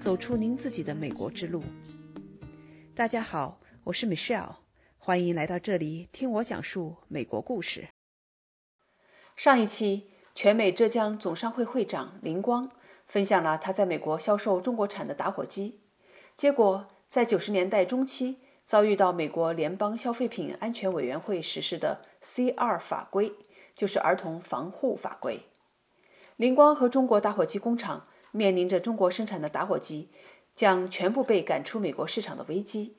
走出您自己的美国之路。大家好，我是 Michelle，欢迎来到这里听我讲述美国故事。上一期，全美浙江总商会会长林光分享了他在美国销售中国产的打火机，结果在九十年代中期遭遇到美国联邦消费品安全委员会实施的 C 二法规，就是儿童防护法规。林光和中国打火机工厂面临着中国生产的打火机将全部被赶出美国市场的危机。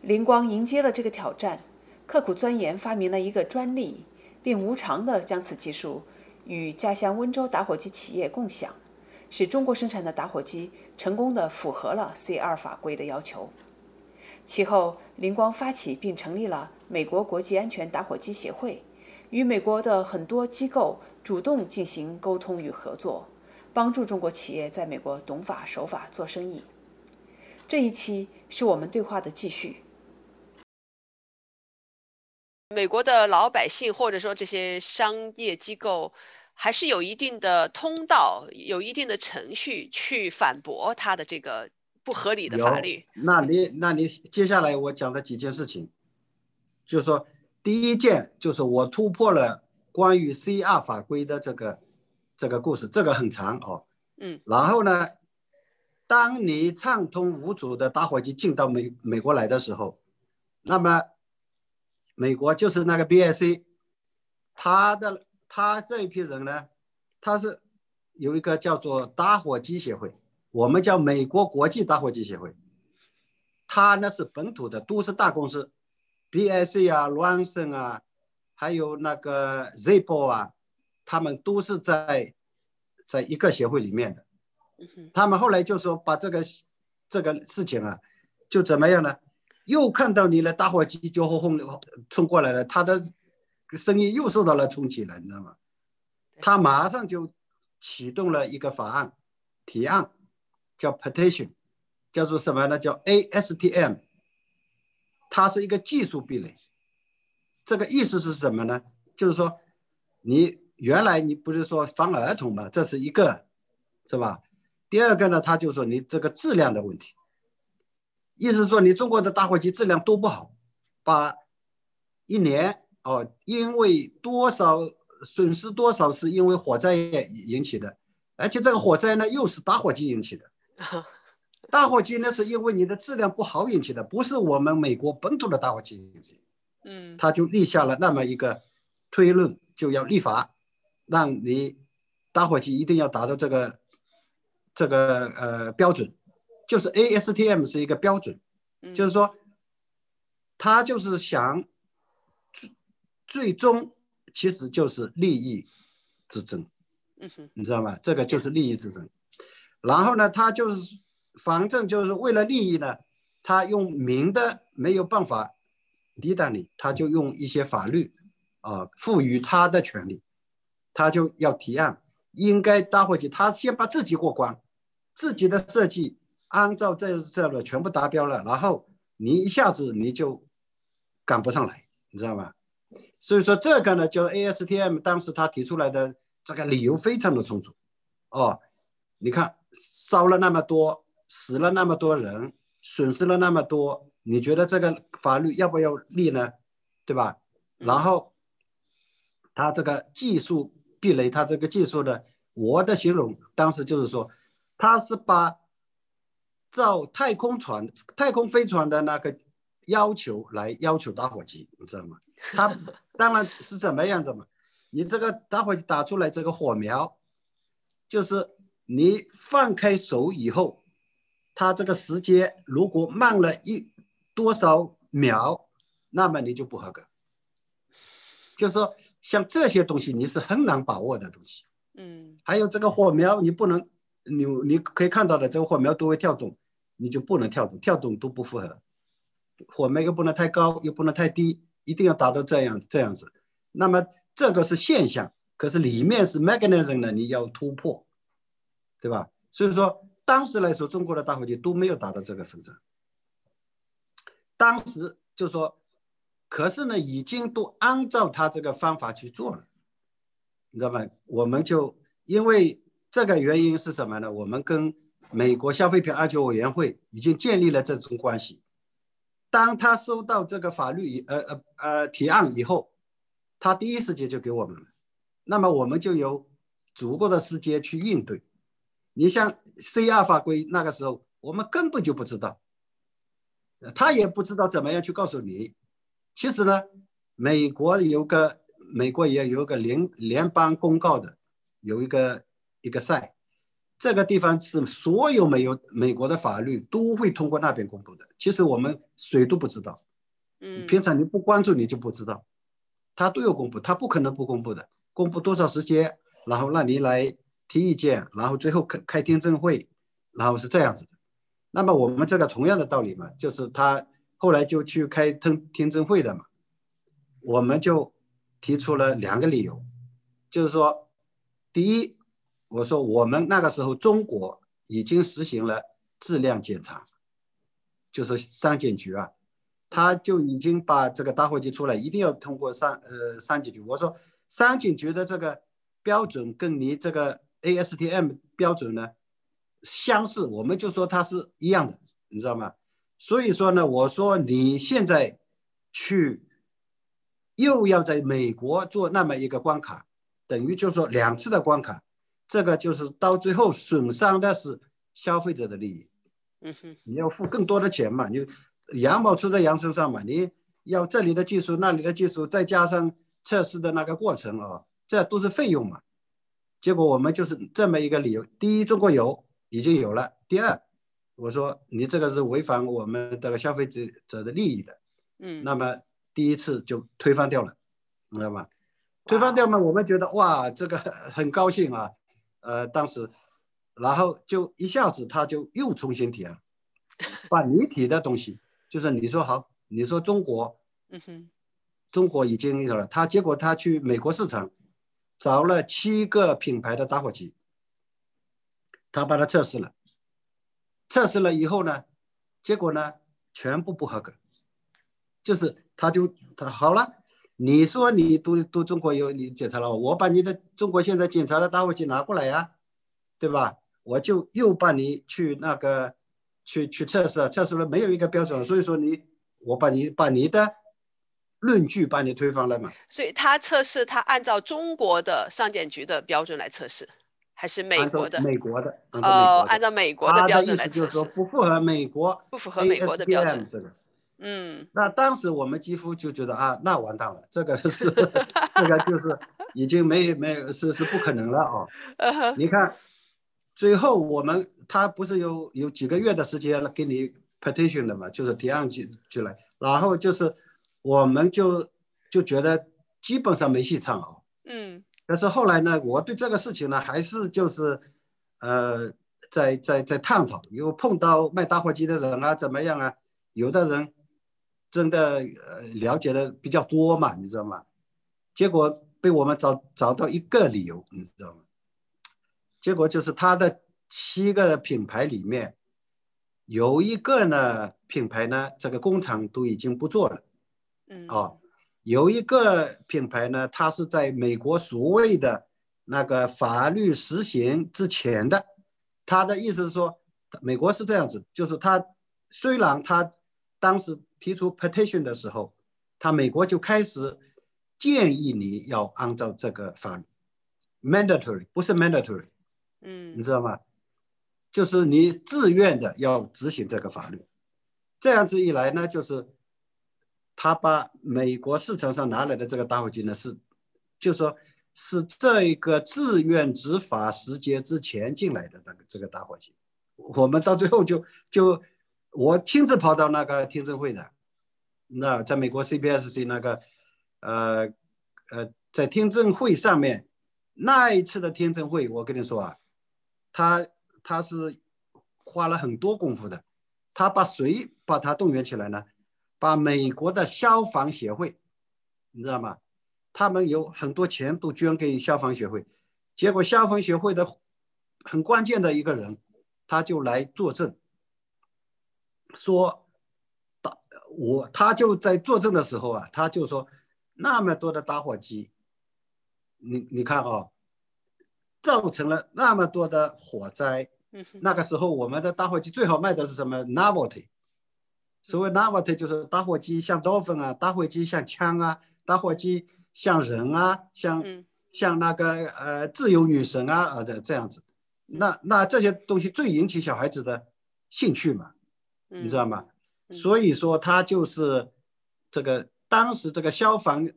林光迎接了这个挑战，刻苦钻研，发明了一个专利，并无偿地将此技术与家乡温州打火机企业共享，使中国生产的打火机成功地符合了 C 二法规的要求。其后，林光发起并成立了美国国际安全打火机协会，与美国的很多机构。主动进行沟通与合作，帮助中国企业在美国懂法守法做生意。这一期是我们对话的继续。美国的老百姓或者说这些商业机构，还是有一定的通道，有一定的程序去反驳他的这个不合理的法律。那你那你接下来我讲的几件事情，就是说第一件就是我突破了。关于 C R 法规的这个这个故事，这个很长哦。嗯。然后呢，当你畅通无阻的打火机进到美美国来的时候，那么美国就是那个 B I C，他的他这一批人呢，他是有一个叫做打火机协会，我们叫美国国际打火机协会。他呢是本土的，都市大公司，B I C 啊，罗安森啊。还有那个 Zippo 啊，他们都是在在一个协会里面的。他们后来就说把这个这个事情啊，就怎么样呢？又看到你的打火机就轰轰冲过来了，他的生意又受到了冲击了，你知道吗？他马上就启动了一个法案提案，叫 Petition，叫做什么呢？叫 ASTM，它是一个技术壁垒。这个意思是什么呢？就是说，你原来你不是说防儿童嘛，这是一个，是吧？第二个呢，他就说你这个质量的问题，意思说你中国的打火机质量都不好，把一年哦，因为多少损失多少是因为火灾引起的，而且这个火灾呢又是打火机引起的，打火机呢是因为你的质量不好引起的，不是我们美国本土的打火机引起。嗯，他就立下了那么一个推论，就要立法，让你打火机一定要达到这个这个呃标准，就是 ASTM 是一个标准，就是说，他就是想最最终其实就是利益之争，嗯哼，你知道吗？这个就是利益之争，然后呢，他就是反正就是为了利益呢，他用明的没有办法。抵挡你，他就用一些法律，啊，赋予他的权利，他就要提案，应该打火机，他先把自己过关，自己的设计按照这这样的全部达标了，然后你一下子你就赶不上来，你知道吗？所以说这个呢，就 ASTM 当时他提出来的这个理由非常的充足，哦，你看烧了那么多，死了那么多人，损失了那么多。你觉得这个法律要不要立呢？对吧？然后他这个技术壁垒，它这个技术的，我的形容当时就是说，它是把造太空船、太空飞船的那个要求来要求打火机，你知道吗？它 当然是怎么样子嘛？你这个打火机打出来这个火苗，就是你放开手以后，它这个时间如果慢了一。多少秒，那么你就不合格。就是说，像这些东西你是很难把握的东西。嗯。还有这个火苗，你不能，你你可以看到的，这个火苗都会跳动，你就不能跳动，跳动都不符合。火苗又不能太高，又不能太低，一定要达到这样这样子。那么这个是现象，可是里面是 mechanism 呢，你要突破，对吧？所以说，当时来说，中国的大火机都没有达到这个份上。当时就说，可是呢，已经都按照他这个方法去做了，你知道吗？我们就因为这个原因是什么呢？我们跟美国消费品安全委员会已经建立了这种关系。当他收到这个法律呃呃呃提案以后，他第一时间就给我们了，那么我们就有足够的时间去应对。你像 C 二法规那个时候，我们根本就不知道，他也不知道怎么样去告诉你。其实呢，美国有个美国也有个联联邦公告的，有一个一个赛。这个地方是所有没有美国的法律都会通过那边公布的。其实我们谁都不知道，嗯，平常你不关注你就不知道，他都有公布，他不可能不公布的。公布多少时间，然后让你来提意见，然后最后开开听证会，然后是这样子的。那么我们这个同样的道理嘛，就是他后来就去开听听证会的嘛，我们就提出了两个理由，就是说，第一。我说，我们那个时候中国已经实行了质量检查，就是商检局啊，他就已经把这个打火机出来一定要通过商呃商检局。我说，商检局的这个标准跟你这个 ASTM 标准呢相似，我们就说它是一样的，你知道吗？所以说呢，我说你现在去又要在美国做那么一个关卡，等于就说两次的关卡。这个就是到最后损伤的是消费者的利益，嗯哼，你要付更多的钱嘛，你羊毛出在羊身上嘛，你要这里的技术那里的技术，再加上测试的那个过程啊，这都是费用嘛。结果我们就是这么一个理由：第一，中国有已经有了；第二，我说你这个是违反我们的消费者者的利益的，嗯，那么第一次就推翻掉了，知道吗？推翻掉嘛，我们觉得哇，这个很高兴啊。呃，当时，然后就一下子他就又重新提了，把你提的东西，就是你说好，你说中国，嗯哼，中国已经有了，他结果他去美国市场，找了七个品牌的打火机，他把它测试了，测试了以后呢，结果呢全部不合格，就是他就他好了。你说你都都中国有你检查了，我把你的中国现在检查的打火机拿过来呀，对吧？我就又把你去那个去去测试，测试了没有一个标准，所以说你我把你把你的论据把你推翻了嘛。所以他测试他按照中国的商检局的标准来测试，还是美国的？美国的。哦，按照美国的标准来测试。就是说不符合美国不符合美国的标准这个。嗯，那当时我们几乎就觉得啊，那完蛋了，这个是 这个就是已经没没是是不可能了 哦。你看，最后我们他不是有有几个月的时间给你 petition 的嘛，就是提案去去来，然后就是我们就就觉得基本上没戏唱哦。嗯。但是后来呢，我对这个事情呢，还是就是呃，在在在探讨，有碰到卖打火机的人啊，怎么样啊？有的人。真的呃了解的比较多嘛，你知道吗？结果被我们找找到一个理由，你知道吗？结果就是他的七个品牌里面，有一个呢品牌呢，这个工厂都已经不做了，嗯，哦，有一个品牌呢，它是在美国所谓的那个法律实行之前的，他的意思是说，美国是这样子，就是他虽然他当时。提出 petition 的时候，他美国就开始建议你要按照这个法律，mandatory 不是 mandatory，嗯，你知道吗？就是你自愿的要执行这个法律，这样子一来呢，就是他把美国市场上拿来的这个打火机呢是，就说是这一个自愿执法时节之前进来的那个这个打火机，我们到最后就就。我亲自跑到那个听证会的，那在美国 CBSC 那个，呃，呃，在听证会上面，那一次的听证会，我跟你说啊，他他是花了很多功夫的，他把谁把他动员起来呢？把美国的消防协会，你知道吗？他们有很多钱都捐给消防协会，结果消防协会的很关键的一个人，他就来作证。说，打我他就在作证的时候啊，他就说那么多的打火机，你你看啊，造成了那么多的火灾，嗯那个时候我们的打火机最好卖的是什么？Novelty。所谓 Novelty 就是打火机像刀锋啊，打火机像枪啊，打火机像人啊，像嗯像那个呃自由女神啊啊的这样子。那那这些东西最引起小孩子的兴趣嘛，嗯，你知道吗？嗯所以说他就是这个当时这个消防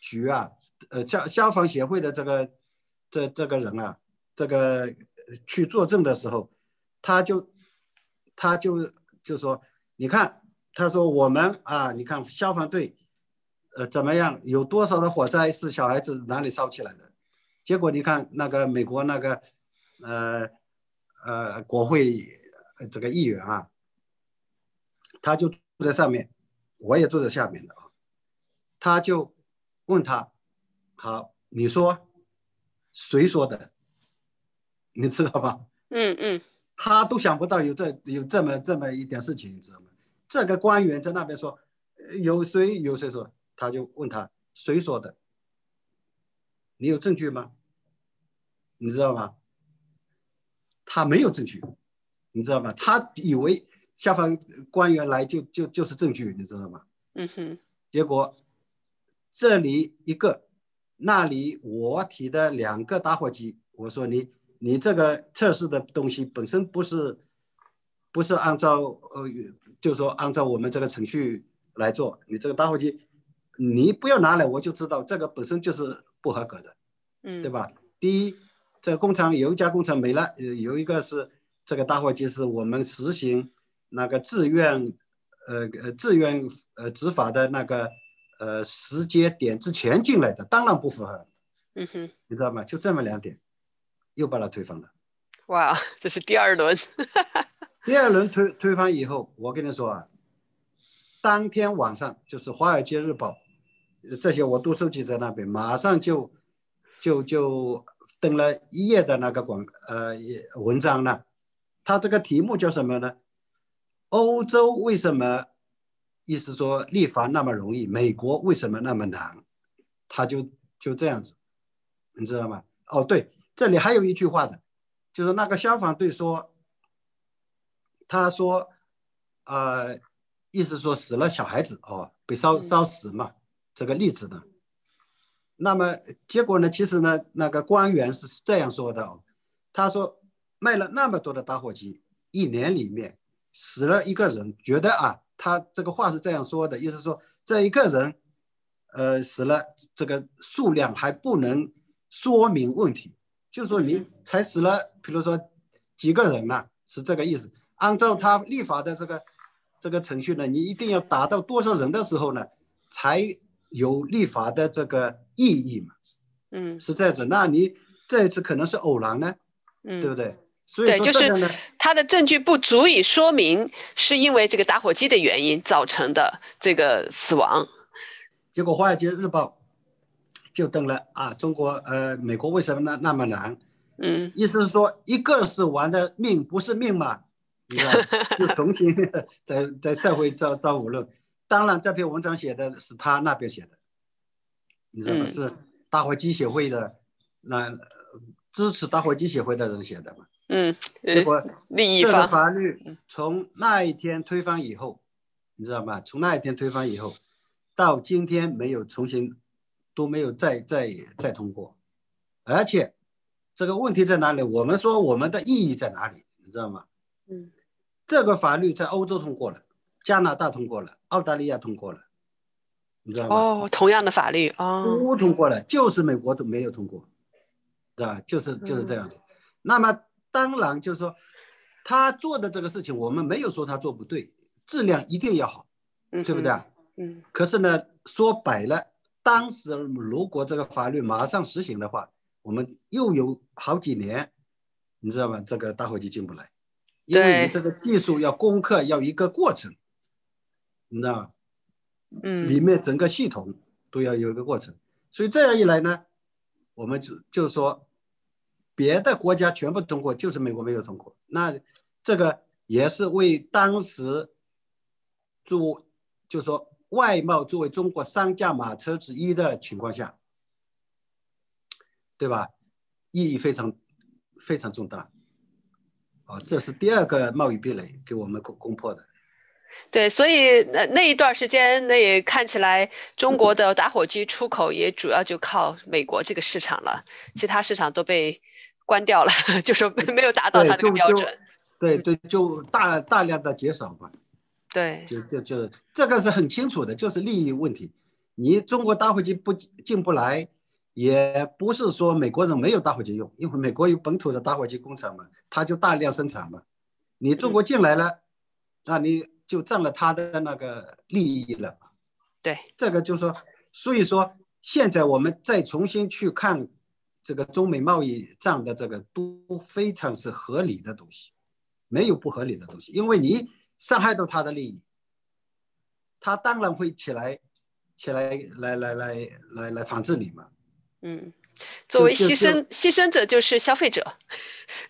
局啊，呃消消防协会的这个这这个人啊，这个呃去作证的时候，他就他就就说，你看，他说我们啊，你看消防队，呃怎么样，有多少的火灾是小孩子哪里烧起来的？结果你看那个美国那个呃呃国会呃这个议员啊，他就坐在上面，我也坐在下面的啊，他就问他，好，你说谁说的？你知道吧？嗯嗯他都想不到有这有这么这么一点事情，你知道吗？这个官员在那边说，呃有谁有谁说，他就问他谁说的？你有证据吗？你知道吗？他没有证据，你知道吗？他以为下方官员来就就就是证据，你知道吗？嗯哼结果这里一个，那里我提的两个打火机，我说你你这个测试的东西本身不是不是按照呃，就是说按照我们这个程序来做，你这个打火机你不要拿来，我就知道这个本身就是不合格的，嗯，对？吧？第一，这个工厂有一家工厂没了，呃，有一个是这个打火机是我们实行那个自愿，呃呃自愿呃执法的那个呃时间点之前进来的，当然不符合，嗯哼，你知道吗？就这么两点，又把它推翻了。哇，这是第二轮。第二轮推推翻以后，我跟你说啊，当天晚上就是《华尔街日报》这些我都收集在那边，马上就就就登了一页的那个广呃文章呢。它这个题目叫什么呢？欧洲为什么意思说立法那么容易，美国为什么那么难？他就就这样子，你知道吗？哦，对，这里还有一句话的，就是那个消防队说。他说，呃，意思说死了小孩子哦，被烧嗯烧死嘛，这个例子呢。那么结果呢？其实呢，那个官员是这样说的哦，他说卖了那么多的打火机，一年里面死了一个人，觉得啊，他这个话是这样说的，意思说这一个人，呃，死了，这个数量还不能说明问题，就是说你才死了，比如说几个人呐、是这个意思。按照他立法的这个这个程序呢，你一定要达到多少人的时候呢，才有立法的这个意义嘛，嗯是这样子。那你这一次可能是偶然呢，嗯，对不对？所以对就是他的证据不足以说明是因为这个打火机的原因造成的这个死亡。结果《华尔街日报》就登了啊，中国呃美国为什么那那么难？嗯意思是说一个死亡的命不是命嘛，你知道吧，就重新在在社会造造舆论。当然，这篇文章写的是他那边写的，你知道吗？嗯是打火机协会的那呃支持打火机协会的人写的嘛。嗯，呃，结果这个另一方法律嗯从那一天推翻以后，你知道吗？从那一天推翻以后，到今天没有重新都没有再再再通过，而且这个问题在哪里？我们说我们的意义在哪里？你知道吗？嗯这个法律在欧洲通过了，加拿大通过了，澳大利亚通过了，你知道吗？哦，同样的法律啊，都通过了，就是美国都没有通过，对吧？就是就是这样子。那么当然就是说，他做的这个事情，我们没有说他做不对，质量一定要好，嗯对不对？啊？嗯可是呢，说白了，当时如果这个法律马上实行的话，我们又有好几年，你知道吗？这个打火机进不来，因为你这个技术要攻克，要一个过程，你知道吗？嗯，里面整个系统都要有一个过程，所以这样一来呢，我们就就说，别的国家全部通过，就是美国没有通过，那这个也是为当时作，就说外贸作为中国三驾马车之一的情况下，对吧？意义非常非常重大。哦，这是第二个贸易壁垒给我们攻攻破的。对，所以那那一段时间，那也看起来中国的打火机出口也主要就靠美国这个市场了，其他市场都被关掉了，就说没有达到它的标准。对对，就大大量的减少嘛。对，就就就这个是很清楚的，就是利益问题。你中国打火机不进不来，也不是说美国人没有打火机用，因为美国有本土的打火机工厂嘛，他就大量生产嘛。你中国进来了，那你。就占了他的那个利益了，对，这个就是说，所以说现在我们再重新去看这个中美贸易战的这个都非常是合理的东西，没有不合理的东西，因为你伤害到他的利益，他当然会起来，起来来来来来来反制你嘛。嗯，作为牺牲牺牲者就是消费者，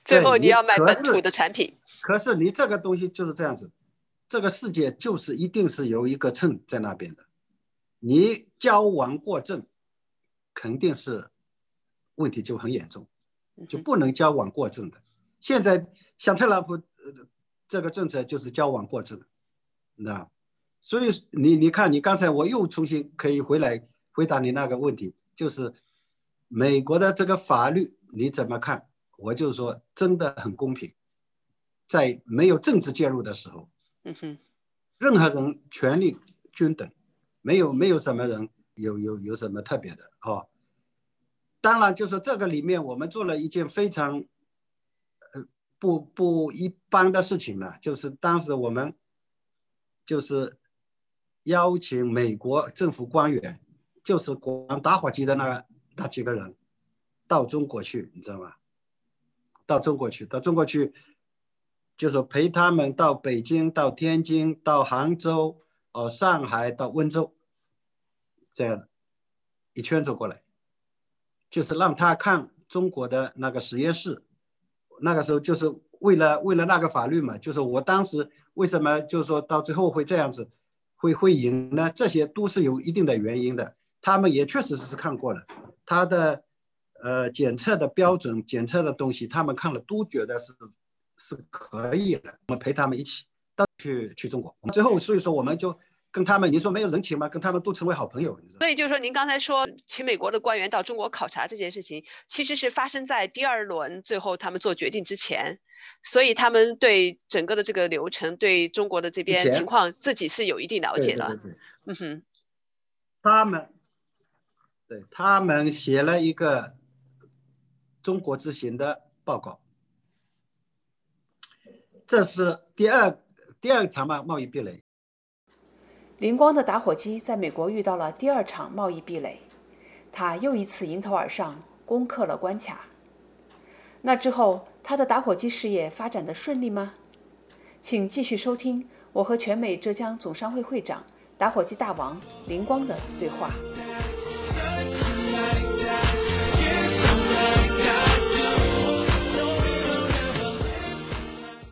最后你要买本土的产品。可是你这个东西就是这样子。这个世界就是一定是有一个秤在那边的，你交往过正，肯定是问题就很严重，就不能交往过正的。现在像特朗普呃这个政策就是交往过正，那所以你你看你刚才我又重新可以回来回答你那个问题，就是美国的这个法律你怎么看？我就说真的很公平，在没有政治介入的时候。嗯哼，任何人权利均等，没有没有什么人有有有什么特别的哦。当然，就说这个里面我们做了一件非常呃不不一般的事情了，就是当时我们就是邀请美国政府官员，就是管打火机的那那几个人到中国去，你知道吗？到中国去，到中国去。就是陪他们到北京、到天津、到杭州、哦上海、到温州，这样一圈走过来，就是让他看中国的那个实验室。那个时候就是为了为了那个法律嘛，就是我当时为什么就是说到最后会这样子，会会赢呢？这些都是有一定的原因的。他们也确实是看过了，他的呃检测的标准、检测的东西，他们看了都觉得是。是可以的，我们陪他们一起到去去中国。最后，所以说我们就跟他们，你说没有人情吗？跟他们都成为好朋友。所以就是说，您刚才说请美国的官员到中国考察这件事情，其实是发生在第二轮最后他们做决定之前，所以他们对整个的这个流程，对中国的这边情况，自己是有一定了解的。嗯哼，他们对他们写了一个中国之行的报告。这是第二第二场贸贸易壁垒。灵光的打火机在美国遇到了第二场贸易壁垒，他又一次迎头而上，攻克了关卡。那之后，他的打火机事业发展的顺利吗？请继续收听我和全美浙江总商会会长、打火机大王灵光的对话。like that.